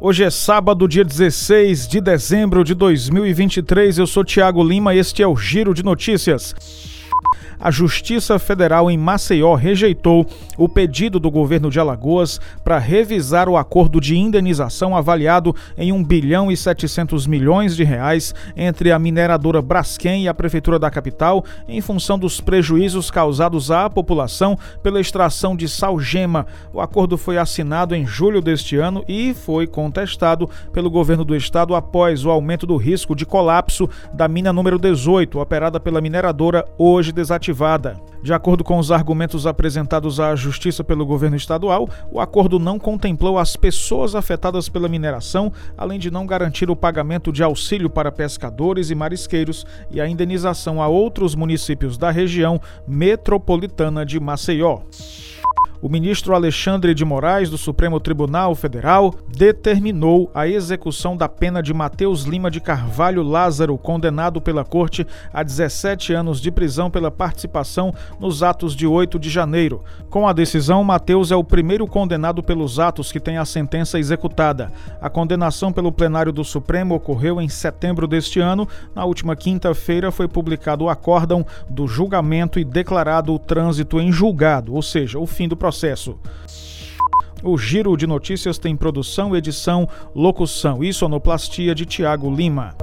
Hoje é sábado, dia 16 de dezembro de 2023. Eu sou Tiago Lima e este é o Giro de Notícias a Justiça Federal em Maceió rejeitou o pedido do governo de Alagoas para revisar o acordo de indenização avaliado em 1 bilhão e 700 milhões de reais entre a mineradora Braskem e a prefeitura da capital em função dos prejuízos causados à população pela extração de salgema. O acordo foi assinado em julho deste ano e foi contestado pelo governo do estado após o aumento do risco de colapso da mina número 18, operada pela mineradora hoje desativada ativada. De acordo com os argumentos apresentados à Justiça pelo governo estadual, o acordo não contemplou as pessoas afetadas pela mineração, além de não garantir o pagamento de auxílio para pescadores e marisqueiros e a indenização a outros municípios da região metropolitana de Maceió o ministro Alexandre de Moraes, do Supremo Tribunal Federal, determinou a execução da pena de Matheus Lima de Carvalho Lázaro, condenado pela corte a 17 anos de prisão pela participação nos atos de 8 de janeiro. Com a decisão, Matheus é o primeiro condenado pelos atos que tem a sentença executada. A condenação pelo plenário do Supremo ocorreu em setembro deste ano. Na última quinta-feira foi publicado o acórdão do julgamento e declarado o trânsito em julgado, ou seja, o fim do processo processo. O Giro de Notícias tem produção, edição, locução e sonoplastia de Tiago Lima.